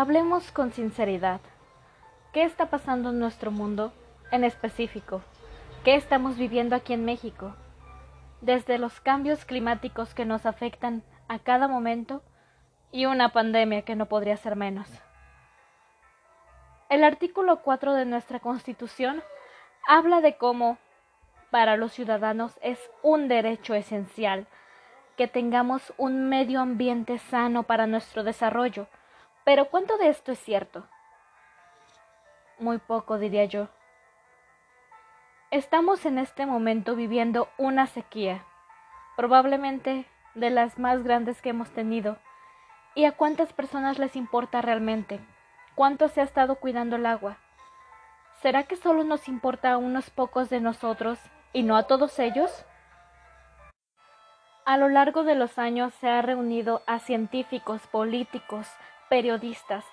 Hablemos con sinceridad. ¿Qué está pasando en nuestro mundo en específico? ¿Qué estamos viviendo aquí en México? Desde los cambios climáticos que nos afectan a cada momento y una pandemia que no podría ser menos. El artículo 4 de nuestra Constitución habla de cómo para los ciudadanos es un derecho esencial que tengamos un medio ambiente sano para nuestro desarrollo pero ¿cuánto de esto es cierto? Muy poco, diría yo. Estamos en este momento viviendo una sequía, probablemente de las más grandes que hemos tenido. ¿Y a cuántas personas les importa realmente? ¿Cuánto se ha estado cuidando el agua? ¿Será que solo nos importa a unos pocos de nosotros y no a todos ellos? A lo largo de los años se ha reunido a científicos, políticos, periodistas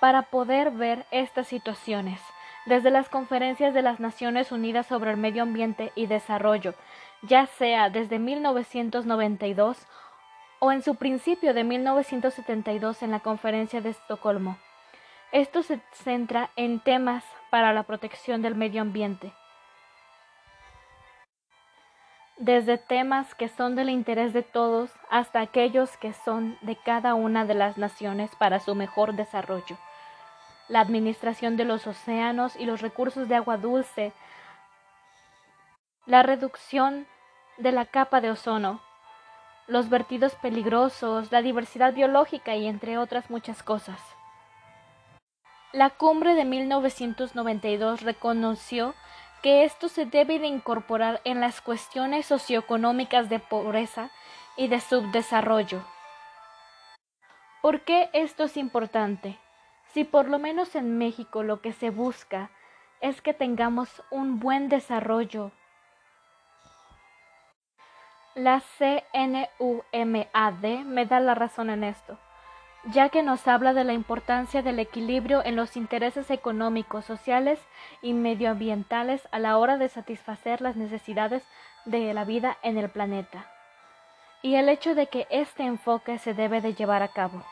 para poder ver estas situaciones, desde las conferencias de las Naciones Unidas sobre el Medio Ambiente y Desarrollo, ya sea desde 1992 o en su principio de 1972 en la Conferencia de Estocolmo. Esto se centra en temas para la protección del medio ambiente desde temas que son del interés de todos hasta aquellos que son de cada una de las naciones para su mejor desarrollo. La administración de los océanos y los recursos de agua dulce, la reducción de la capa de ozono, los vertidos peligrosos, la diversidad biológica y entre otras muchas cosas. La cumbre de 1992 reconoció que esto se debe de incorporar en las cuestiones socioeconómicas de pobreza y de subdesarrollo. ¿Por qué esto es importante? Si por lo menos en México lo que se busca es que tengamos un buen desarrollo. La CNUMAD me da la razón en esto ya que nos habla de la importancia del equilibrio en los intereses económicos, sociales y medioambientales a la hora de satisfacer las necesidades de la vida en el planeta, y el hecho de que este enfoque se debe de llevar a cabo.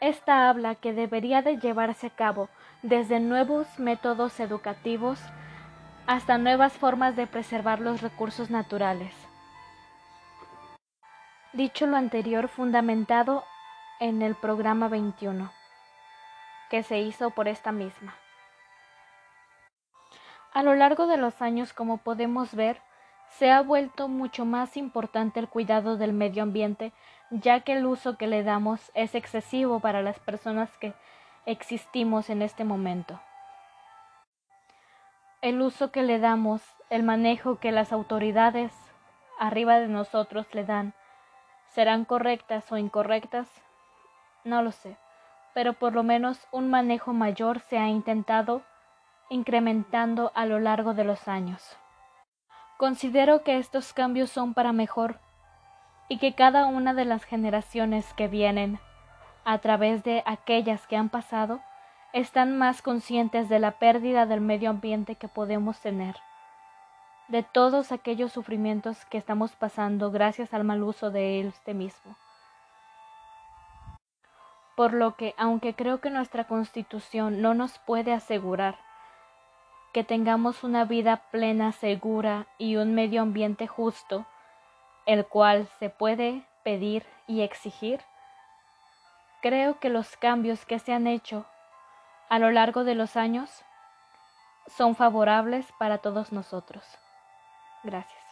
Esta habla que debería de llevarse a cabo desde nuevos métodos educativos hasta nuevas formas de preservar los recursos naturales Dicho lo anterior, fundamentado en el programa 21, que se hizo por esta misma. A lo largo de los años, como podemos ver, se ha vuelto mucho más importante el cuidado del medio ambiente, ya que el uso que le damos es excesivo para las personas que existimos en este momento. El uso que le damos, el manejo que las autoridades arriba de nosotros le dan, ¿Serán correctas o incorrectas? No lo sé, pero por lo menos un manejo mayor se ha intentado incrementando a lo largo de los años. Considero que estos cambios son para mejor y que cada una de las generaciones que vienen, a través de aquellas que han pasado, están más conscientes de la pérdida del medio ambiente que podemos tener de todos aquellos sufrimientos que estamos pasando gracias al mal uso de este mismo. Por lo que, aunque creo que nuestra constitución no nos puede asegurar que tengamos una vida plena, segura y un medio ambiente justo, el cual se puede pedir y exigir, creo que los cambios que se han hecho a lo largo de los años son favorables para todos nosotros. Gracias.